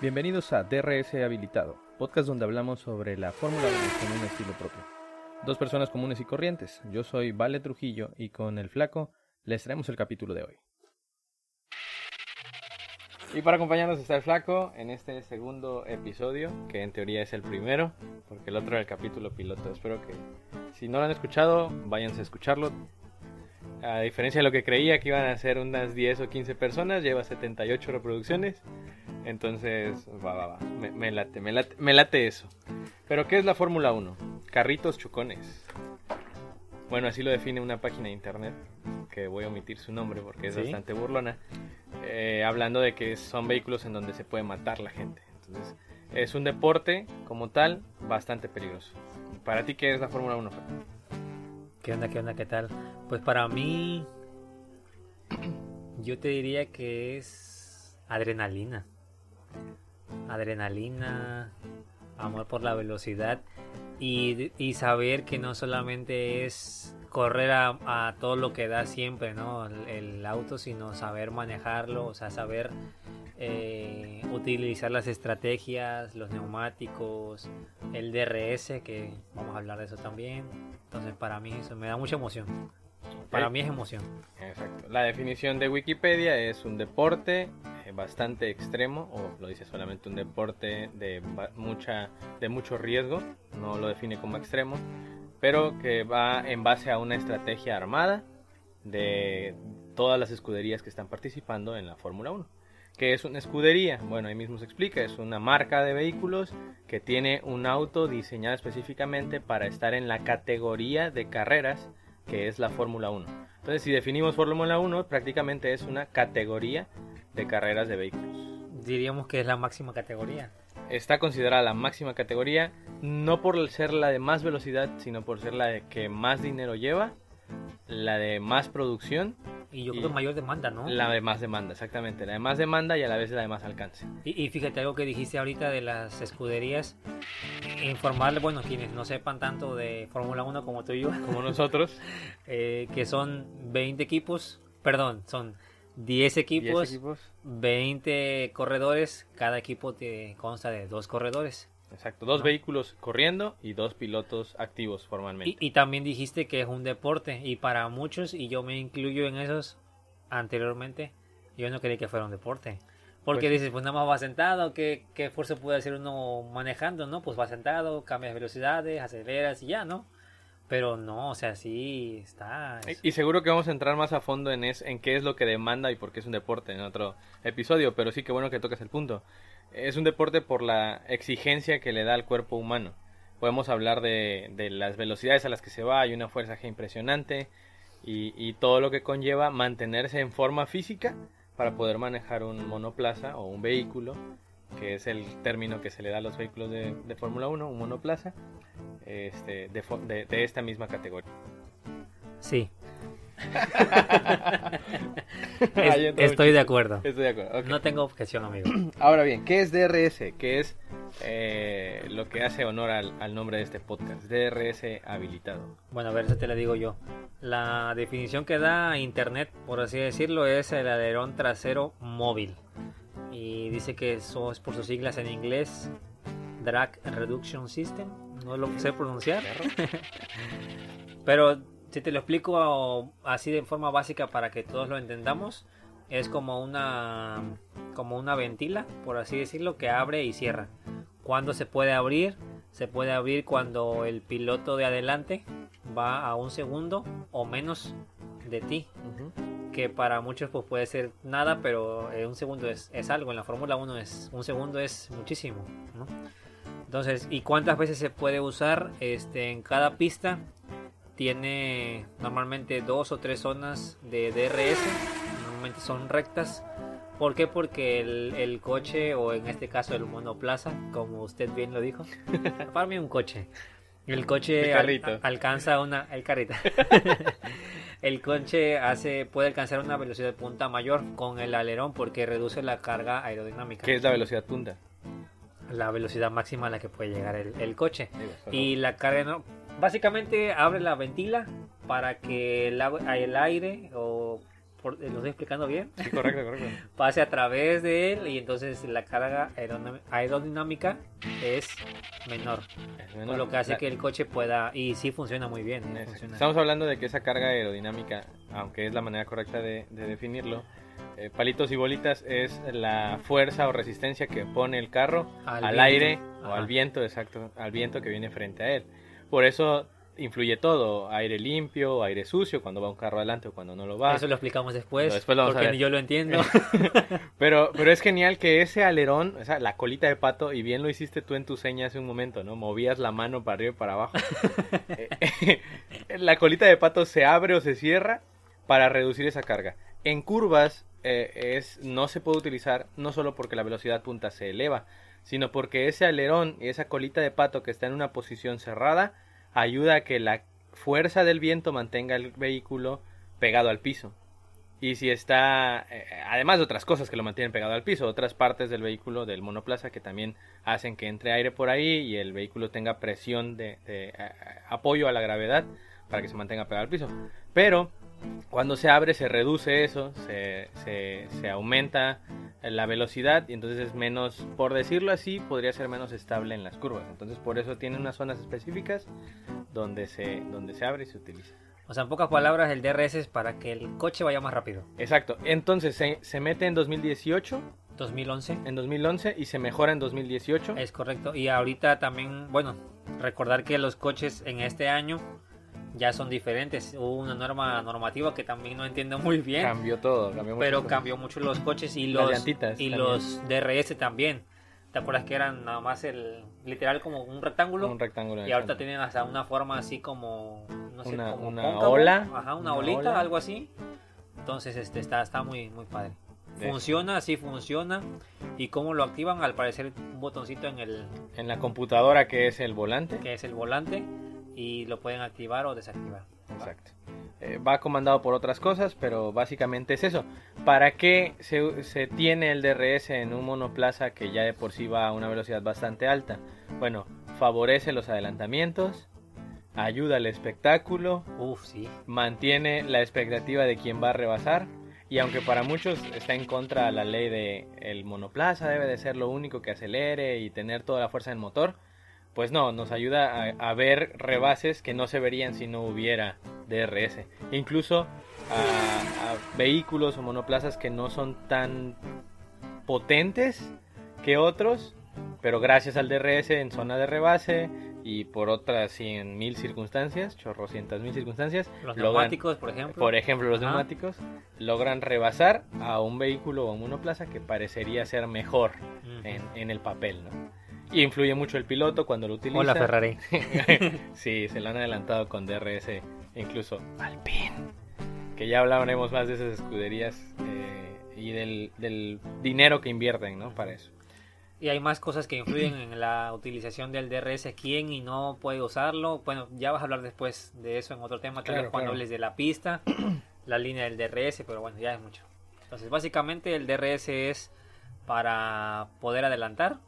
Bienvenidos a DRS Habilitado, podcast donde hablamos sobre la Fórmula 1 con un estilo propio. Dos personas comunes y corrientes. Yo soy Vale Trujillo y con el flaco les traemos el capítulo de hoy. Y para acompañarnos está el flaco en este segundo episodio, que en teoría es el primero, porque el otro era el capítulo piloto. Espero que si no lo han escuchado, váyanse a escucharlo. A diferencia de lo que creía que iban a ser unas 10 o 15 personas, lleva 78 reproducciones. Entonces, va, va, va. Me, me late, me late, me late eso. Pero, ¿qué es la Fórmula 1? Carritos chocones. Bueno, así lo define una página de internet, que voy a omitir su nombre porque es ¿Sí? bastante burlona, eh, hablando de que son vehículos en donde se puede matar la gente. Entonces, es un deporte como tal bastante peligroso. ¿Para ti qué es la Fórmula 1? Fer? ¿Qué onda, qué onda, qué tal? Pues para mí, yo te diría que es adrenalina. Adrenalina, amor por la velocidad y, y saber que no solamente es correr a, a todo lo que da siempre, ¿no? El, el auto, sino saber manejarlo, o sea, saber eh, utilizar las estrategias, los neumáticos, el DRS, que vamos a hablar de eso también. Entonces para mí eso me da mucha emoción. Para mí es emoción. Exacto. La definición de Wikipedia es un deporte bastante extremo, o lo dice solamente un deporte de mucha, de mucho riesgo, no lo define como extremo, pero que va en base a una estrategia armada de todas las escuderías que están participando en la Fórmula 1. ¿Qué es una escudería? Bueno, ahí mismo se explica, es una marca de vehículos que tiene un auto diseñado específicamente para estar en la categoría de carreras que es la Fórmula 1. Entonces, si definimos Fórmula 1, prácticamente es una categoría de carreras de vehículos. Diríamos que es la máxima categoría. Está considerada la máxima categoría, no por ser la de más velocidad, sino por ser la de que más dinero lleva, la de más producción, Y yo creo que mayor demanda, ¿no? la de más demanda, exactamente, la de más demanda y a la vez la de más alcance. Y, y fíjate algo que dijiste ahorita de las escuderías. Informarle, bueno, quienes no sepan tanto de Fórmula 1 como tú y yo, Como nosotros, eh, que son 20 equipos, perdón, son 10 10 equipos, equipos. 20 corredores, cada equipo te consta de dos corredores. Exacto, dos No. vehículos corriendo y dos pilotos activos formalmente. Y, y también dijiste que es un deporte y para muchos, y yo me incluyo en esos anteriormente, yo no creí que fuera un deporte. Porque Pues- dices, pues nada más va sentado, ¿qué, ¿qué esfuerzo puede hacer uno manejando? ¿No? Pues va sentado, cambias velocidades, aceleras y ya, ¿no? Pero no, o sea, sí está... es- Y seguro que vamos a entrar más a fondo en, es, en qué es lo que demanda y por qué es un deporte en otro episodio, pero sí que bueno que tocas el punto. Es un deporte por la exigencia que le da al cuerpo humano. Podemos hablar de, de las velocidades a las que se va, hay una fuerza G impresionante y, y todo lo que conlleva mantenerse en forma física para poder manejar un monoplaza o un vehículo, que es el término que se le da a los vehículos de, de Fórmula 1, un monoplaza, este, de, de- de esta misma categoría. Sí, es- estoy de acuerdo. Estoy de acuerdo. ok. No tengo objeción, amigo. Ahora bien, ¿qué es DRS? ¿Qué es eh, lo que hace honor al, al nombre de este podcast? DRS habilitado. Bueno, a ver, eso te la digo yo. La definición que da Internet, por así decirlo, es el alerón trasero móvil. Y dice que eso es por sus siglas en inglés, Drag Reduction System. No lo sé pronunciar. Pero si te lo explico así de forma básica para que todos lo entendamos, es como una como una ventila, por así decirlo, que abre y cierra. Cuando se puede abrir? Se puede abrir cuando el piloto de adelante va a un segundo o menos de ti, que para muchos pues puede ser nada, pero eh, un segundo es, es algo. En la Fórmula 1 es un segundo es muchísimo, ¿no? Entonces, ¿y cuántas veces se puede usar? Este, en cada pista tiene normalmente dos o tres zonas de DRS, normalmente son rectas. ¿Por qué? Porque el, el coche, o en este caso el monoplaza, como usted bien lo dijo, para mí un coche. El coche El al- carrito. alcanza una... El carrito. el coche hace, puede alcanzar una velocidad de punta mayor con el alerón porque reduce la carga aerodinámica. ¿Qué es la velocidad punta? La velocidad máxima a la que puede llegar el, el coche. Y la carga no. Básicamente abre la ventila para que el, el aire o por- eh, lo estoy explicando bien, Sí, correcto, correcto. pase a través de él y entonces la carga aerodinámica es menor. Es menor. lo que hace La- que el coche pueda, y sí funciona muy bien. ¿eh? Funciona. Estamos hablando de que esa carga aerodinámica, aunque es la manera correcta de, de definirlo, eh, palitos y bolitas es la fuerza o resistencia que pone el carro Al aire o al viento, exacto, al viento que viene frente a él. Por eso influye todo, aire limpio, aire sucio, cuando va un carro adelante o cuando no lo va. Eso lo explicamos después, Después lo vamos a porque ver. ni yo lo entiendo. Pero, pero es genial que ese alerón, o sea, la colita de pato, y bien lo hiciste tú en tu seña hace un momento, ¿no? Movías la mano para arriba y para abajo. Eh, la colita de pato se abre o se cierra para reducir esa carga. En curvas eh, es, no se puede utilizar no solo porque la velocidad punta se eleva, sino porque ese alerón y esa colita de pato que está en una posición cerrada ayuda a que la fuerza del viento mantenga el vehículo pegado al piso. Y si está, eh, además de otras cosas que lo mantienen pegado al piso, otras partes del vehículo, del monoplaza, que también hacen que entre aire por ahí y el vehículo tenga presión de, eh, apoyo a la gravedad para que se mantenga pegado al piso. Pero cuando se abre se reduce eso, se, se, se aumenta la velocidad y entonces es menos, por decirlo así, podría ser menos estable en las curvas. Entonces por eso tiene unas zonas específicas donde se, donde se abre y se utiliza. o sea, en pocas palabras, el DRS es para que el coche vaya más rápido. Exacto. Entonces se, se mete en 2018, 2011. en 2011 y se mejora en 2018. Es correcto. Y ahorita también, bueno, recordar que los coches en este año ya son diferentes. Hubo una norma normativa que también no entiendo muy bien. Cambió todo, cambió muchas pero cambió mucho los coches y los y también. los DRS también. ¿Te acuerdas que eran nada más el literal como un rectángulo? un rectángulo. y ahorita tienen hasta una forma así como no sé, Una- como una cóncavo. ola, ajá, una, una olita, ola. algo así. Entonces, este está está muy muy padre. Funciona, sí funciona. ¿Y cómo lo activan? Al parecer un botoncito en el En la computadora que es el volante. que es el volante y lo pueden activar o desactivar. Exacto. Eh, va comandado por otras cosas, pero básicamente es eso. ¿Para qué se, se tiene el DRS en un monoplaza que ya de por sí va a una velocidad bastante alta? Bueno, favorece los adelantamientos, ayuda al espectáculo, Uf, sí. mantiene la expectativa de quien va a rebasar. Y aunque para muchos está en contra la ley de el monoplaza debe de ser lo único que acelere y tener toda la fuerza del motor, pues no, nos ayuda a, a ver rebases que no se verían si no hubiera DRS. Incluso a, a vehículos o monoplazas que no son tan potentes que otros, pero gracias al DRS en zona de rebase y por otras cien mil circunstancias, chorrocientas mil circunstancias, Los logran- neumáticos, por ejemplo. por ejemplo, los Ajá. neumáticos logran rebasar a un vehículo o monoplaza que parecería ser mejor en, en el papel, ¿no? Y influye mucho el piloto cuando lo utiliza. Hola Ferrari. sí, se lo han adelantado con DRS, incluso Alpine. Que ya hablaremos más de esas escuderías eh, y del, del dinero que invierten, ¿no? Para eso. Y hay más cosas que influyen en la utilización del DRS. ¿Quién y no puede usarlo? Bueno, ya vas a hablar después de eso en otro tema, tal Claro, vez cuando claro. hables de la pista, la línea del DRS, pero bueno, ya es mucho. Entonces, básicamente el DRS es para poder adelantar,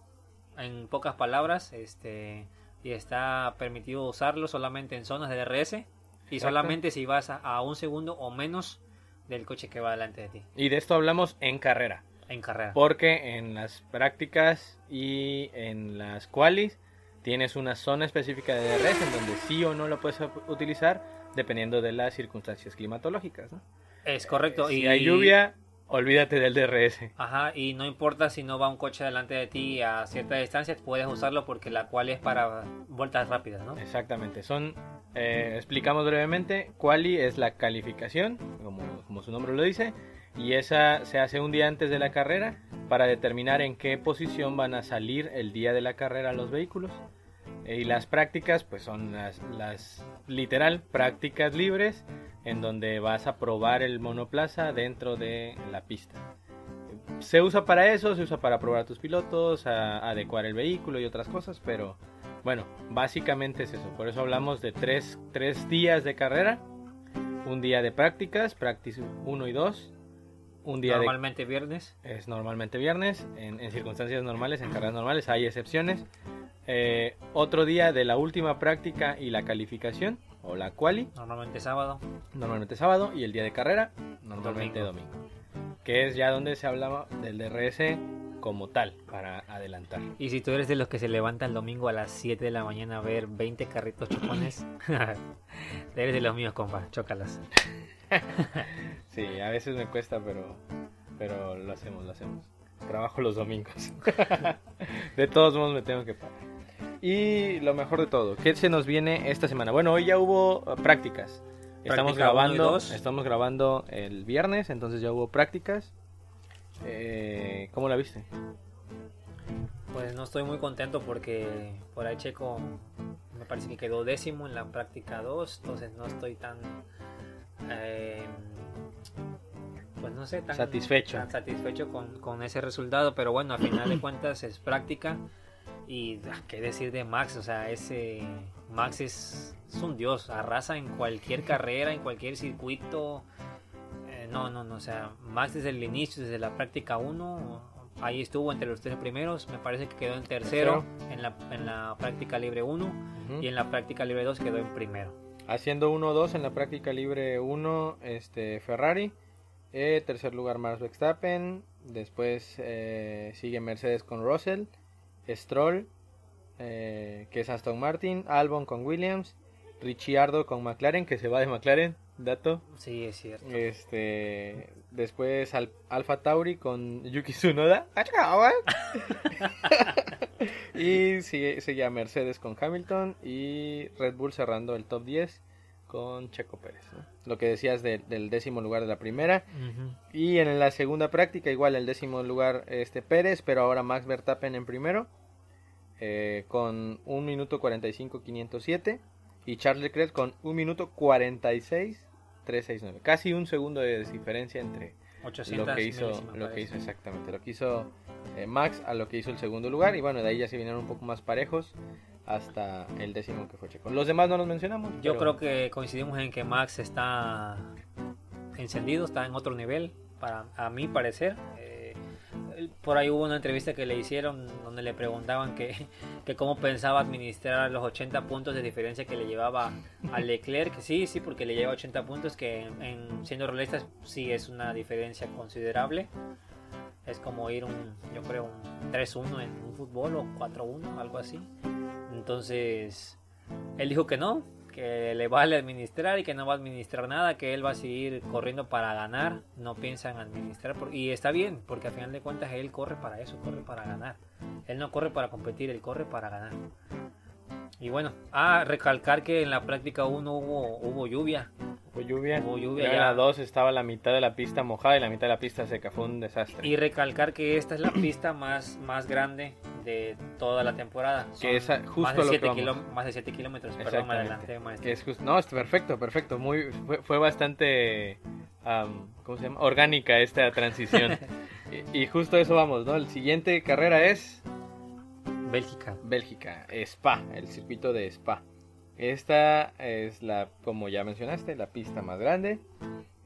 en pocas palabras, este y está permitido usarlo solamente en zonas de DRS y Exacto. solamente si vas a, a un segundo o menos del coche que va delante de ti Y de esto hablamos en carrera. en carrera. Porque en las prácticas y en las qualis tienes una zona específica de DRS en donde sí o no lo puedes utilizar dependiendo de las circunstancias climatológicas. ¿no? Es correcto. Si y hay lluvia, olvídate del DRS. Ajá, y no importa si no va un coche delante de ti a cierta distancia, puedes usarlo porque la cual es para vueltas rápidas, ¿no? Exactamente. Son, eh, explicamos brevemente, quali es la calificación, como, como su nombre lo dice, y esa se hace un día antes de la carrera para determinar en qué posición van a salir el día de la carrera los vehículos. Eh, Y las prácticas, pues son las, las literal prácticas libres, en donde vas a probar el monoplaza dentro de la pista. Se usa para eso, se usa para probar a tus pilotos, a adecuar el vehículo y otras cosas, pero bueno, básicamente es eso. Por eso hablamos de tres, tres días de carrera, un día de prácticas, practice 1 y 2, un día de Normalmente viernes. es normalmente viernes, en, en circunstancias normales, en carreras normales, hay excepciones. Eh, otro día de la última práctica y la calificación, o la quali, Normalmente sábado. normalmente sábado, y el día de carrera, normalmente domingo. Que es ya donde se hablaba del DRS como tal, para adelantar. Y si tú eres de los que se levanta el domingo a las 7 de la mañana a ver 20 carritos chocones, eres de los míos, compa, chócalas. sí, a veces me cuesta, pero, pero lo hacemos, lo hacemos. Trabajo los domingos. de todos modos me tengo que parar. Y lo mejor de todo, ¿qué se nos viene esta semana? Bueno, hoy ya hubo uh, prácticas. Estamos grabando, estamos grabando el viernes, entonces ya hubo prácticas. Eh, ¿Cómo la viste? Pues no estoy muy contento porque por ahí Checo me parece que quedó décimo en la práctica 2, entonces no estoy tan... Eh, pues no sé, tan satisfecho, satisfecho con, ese resultado, pero bueno, a final de cuentas es práctica y ah, qué decir de Max, o sea, ese Max es, es un dios, arrasa en cualquier carrera, en cualquier circuito, no, no, no, o sea, Max desde el inicio, desde la práctica 1, ahí estuvo entre los tres primeros, me parece que quedó en tercero, en, la, en la práctica libre 1 y en la práctica libre 2 quedó en primero. Haciendo 1-2 en la práctica libre 1, este, Ferrari, eh, tercer lugar Max Verstappen, después eh, sigue Mercedes con Russell, Stroll, eh, que es Aston Martin, Albon con Williams, Ricciardo con McLaren, que se va de McLaren, dato. Sí, es cierto. Este, después Al Alfa Tauri con Yuki Tsunoda. Ah, y sigue, sigue a Mercedes con Hamilton y Red Bull cerrando el top 10 con Checo Pérez. Lo que decías del décimo lugar de la primera. Y en la segunda práctica, igual el décimo lugar este Pérez, pero ahora Max Verstappen en primero. Eh, con 1 minuto 45 507 y Charles Leclerc con 1 minuto 46 369. Casi un segundo de diferencia entre lo que hizo, lo que hizo exactamente, lo que hizo eh, Max a lo que hizo el segundo lugar. Y bueno, de ahí ya se vinieron un poco más parejos hasta el décimo que fue Checo. Los demás no los mencionamos. Yo creo que coincidimos en que Max está encendido, está en otro nivel, para a mi parecer. Eh, por ahí hubo una entrevista que le hicieron donde le preguntaban que, que cómo pensaba administrar los 80 puntos de diferencia que le llevaba a Leclerc. Sí, sí, porque le lleva 80 puntos, que en, siendo realistas sí es una diferencia considerable. Es como ir un, yo creo, un 3-1 en un fútbol o 4-1, algo así. Entonces, él dijo que no, que le vale administrar y que no va a administrar nada, que él va a seguir corriendo para ganar, no piensa en administrar. y está bien, porque al final de cuentas él corre para eso, corre para ganar. Él no corre para competir, él corre para ganar. Y bueno, a recalcar que en la práctica 1 hubo, hubo lluvia. Hubo lluvia. Hubo lluvia. Ya en la 2 estaba la mitad de la pista mojada y la mitad de la pista seca. Fue un desastre. Y recalcar que esta es la pista más, más grande de toda la temporada. que es justo más de 7 más de 7 kilómetros. Perdón, adelante, Que es no, es perfecto, perfecto. Muy, fue, bastante ¿cómo se llama? orgánica esta transición. y, y justo eso vamos, ¿no? El siguiente carrera es Bélgica. Bélgica, Spa, el circuito de Spa. Esta es la, como ya mencionaste, la pista más grande.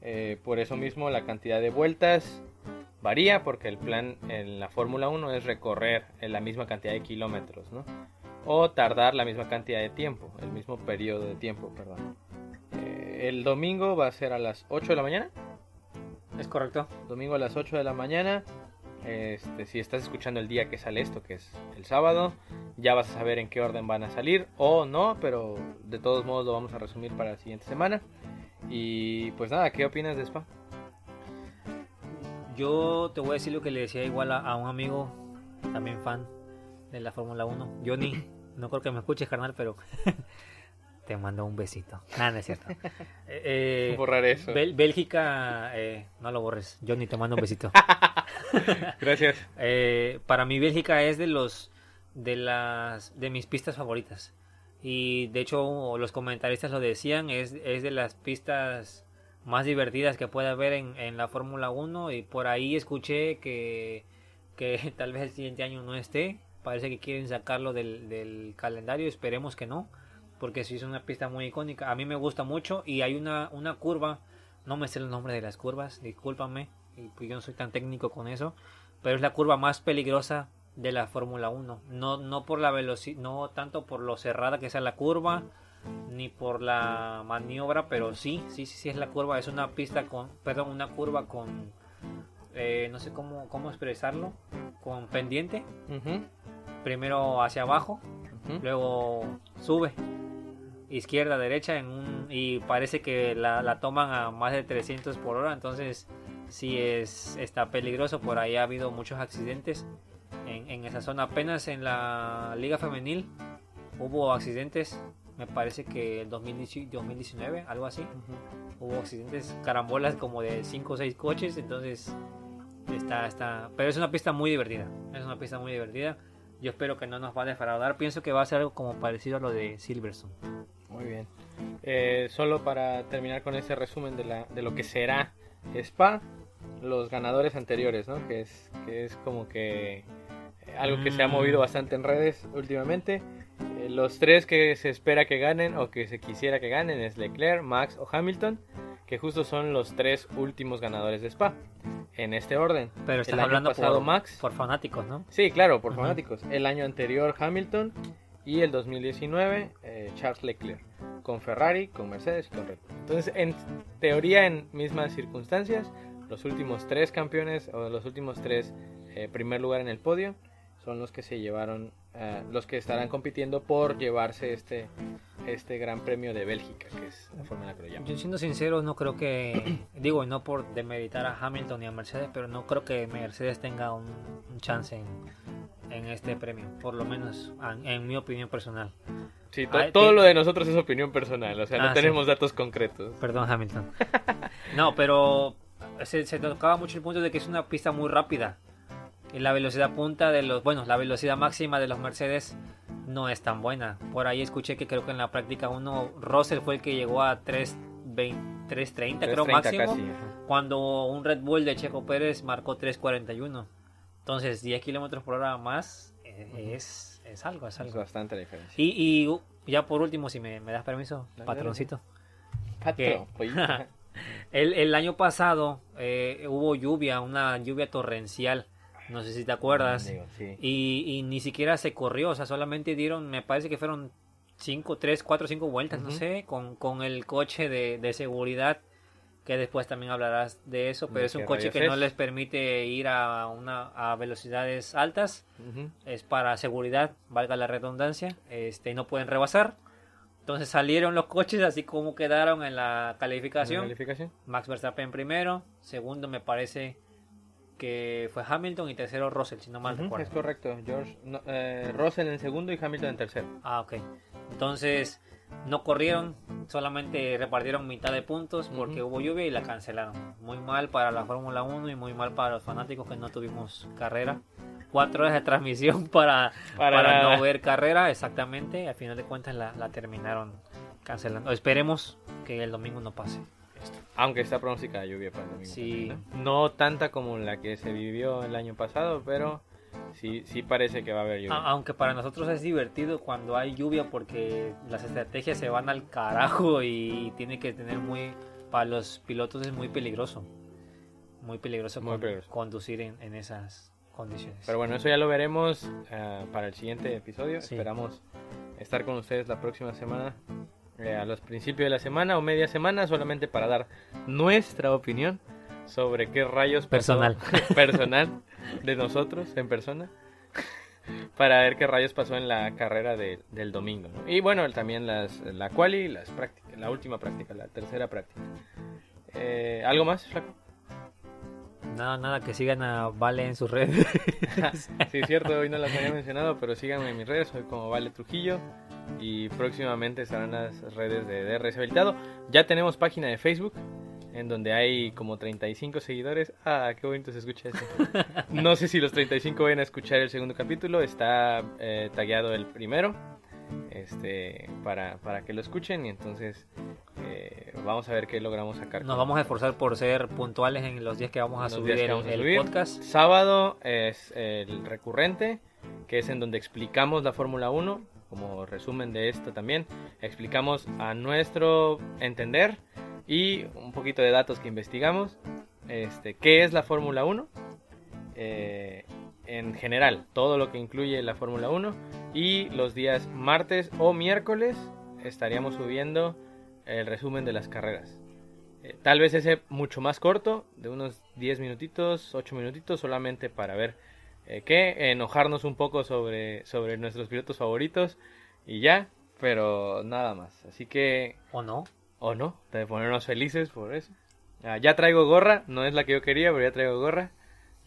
Eh, por eso mismo la cantidad de vueltas varía porque el plan en la Fórmula 1 es recorrer en la misma cantidad de kilómetros, ¿no? O tardar la misma cantidad de tiempo, el mismo periodo de tiempo, perdón. Eh, el domingo va a ser a las 8 de la mañana. Es correcto. Domingo a las 8 de la mañana este, si estás escuchando el día que sale esto, que es el sábado, ya vas a saber en qué orden van a salir o no, pero de todos modos lo vamos a resumir para la siguiente semana. Y pues nada, ¿qué opinas de Spa? Yo te voy a decir lo que le decía igual a, un amigo, también fan de la Fórmula 1, Johnny. No creo que me escuches, carnal, pero te mando un besito. Nada, no es cierto. Eh, Borrar eso. Bélgica, eh, no lo borres. Johnny, te mando un besito. Gracias. Eh, para mí Bélgica es de los de las de mis pistas favoritas. Y de hecho los comentaristas lo decían, es, es de las pistas más divertidas que puede haber en, en la Fórmula 1 y por ahí escuché que, que tal vez el siguiente año no esté. Parece que quieren sacarlo del, del calendario, esperemos que no, porque si es una pista muy icónica. A mí me gusta mucho y hay una, una curva, no me sé el nombre de las curvas, discúlpame, y pues yo no soy tan técnico con eso, pero es la curva más peligrosa de la Fórmula 1. No, no por la velocidad, no tanto por lo cerrada que sea la curva, ni por la maniobra, pero sí, sí, sí, sí es la curva. Es una pista con, perdón, una curva con, eh, no sé cómo, cómo expresarlo, con pendiente. Primero hacia abajo, luego sube izquierda derecha en un y parece que la, la toman a más de 300 por hora entonces sí es está peligroso por ahí ha habido muchos accidentes en, en esa zona apenas en la liga femenil hubo accidentes me parece que el 2018 2019 algo así hubo accidentes carambolas como de 5 o 6 coches entonces está está pero es una pista muy divertida es una pista muy divertida yo espero que no nos va a defraudar pienso que va a ser algo como parecido a lo de Silverstone Muy bien. Eh, solo para terminar con ese resumen de, la, de lo que será Spa, los ganadores anteriores, ¿no? Que es, que es como que algo que se ha Mm. movido bastante en redes últimamente. Eh, los tres que se espera que ganen o que se quisiera que ganen es Leclerc, Max o Hamilton, que justo son los tres últimos ganadores de Spa. En este orden. Pero estás El año hablando pasado por, Max. por fanáticos, ¿no? Sí, claro, por fanáticos. El año anterior Hamilton y el 2019 eh, Charles Leclerc. Con Ferrari, con Mercedes y con Red Bull. Entonces, en teoría, en mismas circunstancias, los últimos tres campeones o los últimos tres eh, primer lugar en el podio son los que se llevaron, eh, los que estarán compitiendo por llevarse este, este Gran Premio de Bélgica, que es la forma en la que lo llaman. Yo siendo sincero, no creo que, digo, y no por demeritar a Hamilton ni a Mercedes, pero no creo que Mercedes tenga un, un chance en, en este premio, por lo menos en, en mi opinión personal. Sí, to- Ah, todo ti- lo de nosotros es opinión personal, o sea, no Ah, sí. tenemos datos concretos. Perdón, Hamilton. No, pero se, se tocaba mucho el punto de que es una pista muy rápida. Y la velocidad punta de los, bueno, la velocidad máxima de los Mercedes no es tan buena. Por ahí escuché que creo que en la práctica 1 Russell fue el que llegó a 3.20 3.30 creo 3.30 máximo. casi. Cuando un Red Bull de Checo Pérez marcó 3.41. Entonces 10 kilómetros por hora más eh, es, es algo, es Es algo. bastante la diferencia. Y, y uh, ya por último, si me, me das permiso, Dale, patroncito. Patrón. El, el año pasado eh, hubo lluvia, una lluvia torrencial. No sé si te acuerdas. Digo, sí. Y, y ni siquiera se corrió, o sea, solamente dieron, me parece que fueron 5, 3, 4, 5 vueltas, no sé, con, con el coche de, de seguridad, que después también hablarás de eso, pero ¿De es un coche que no es? les permite ir a, una, a velocidades altas, es para seguridad, valga la redundancia, este, y no pueden rebasar. Entonces salieron los coches así como quedaron en la calificación. ¿Calificación? Max Verstappen primero, segundo me parece que fue Hamilton y tercero Russell, si no mal recuerdo. Es correcto. George, no, eh, Russell en segundo y Hamilton en tercero. Ah, ok. Entonces no corrieron, solamente repartieron mitad de puntos porque hubo lluvia y la cancelaron. Muy mal para la Fórmula 1 y muy mal para los fanáticos que no tuvimos carrera. Cuatro horas de transmisión para, Para para, no ver carrera, exactamente. Al final de cuentas la, la terminaron cancelando. Esperemos que el domingo no pase. Aunque está pronosticada lluvia para el domingo. Sí. también, ¿no? No tanta como la que se vivió el año pasado, pero sí, sí parece que va a haber lluvia. Aunque para nosotros es divertido cuando hay lluvia porque las estrategias se van al carajo y tiene que tener muy... Para los pilotos es muy peligroso. Muy peligroso, Muy con- peligroso. conducir en, en esas condiciones. Pero bueno, eso ya lo veremos eh, para el siguiente episodio. Sí. Esperamos estar con ustedes la próxima semana, eh, a los principios de la semana o media semana, solamente para dar nuestra opinión sobre qué rayos pasó- Personal. personal de nosotros en persona. Para ver qué rayos pasó en la carrera de- del domingo. ¿no? Y bueno, también las, la quali, las prácticas, la última práctica, la tercera práctica. Eh, ¿Algo más, Flaco? Nada, nada, que sigan a Vale en sus redes. Sí, es cierto, hoy no las había mencionado, pero síganme en mis redes, soy como Vale Trujillo y próximamente estarán las redes de DRS Habilitado. Ya tenemos página de Facebook en donde hay como 35 seguidores. Ah, qué bonito se escucha eso. No sé si los 35 van a escuchar el segundo capítulo, está eh, tagueado el primero. Este, para, para que lo escuchen y entonces eh, vamos a ver qué logramos sacar. Nos vamos a esforzar por ser puntuales en los días que vamos a subir el, a subir. podcast. Sábado es el recurrente, que es en donde explicamos la Fórmula 1, como resumen de esto también. Explicamos a nuestro entender y un poquito de datos que investigamos. Este, ¿Qué es la Fórmula 1? Eh, en general, todo lo que incluye la Fórmula 1. Y los días martes o miércoles estaríamos subiendo el resumen de las carreras. Eh, tal vez ese mucho más corto, de unos 10 minutitos, 8 minutitos, solamente para ver eh, qué, enojarnos un poco sobre, sobre nuestros pilotos favoritos y ya, pero nada más. Así que... ¿O no? O no, de ponernos felices por eso. Ah, ya traigo gorra, no es la que yo quería, pero ya traigo gorra.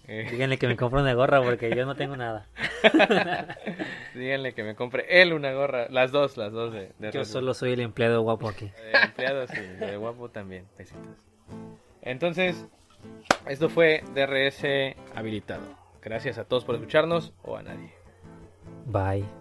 Eh, Díganle que me compre una gorra porque yo no tengo nada. Díganle que me compre él una gorra, las dos, las dos de, Yo solo soy el empleado guapo aquí. El empleado sí, de guapo también, Entonces, esto fue DRS habilitado. Gracias a todos por escucharnos o a nadie. Bye.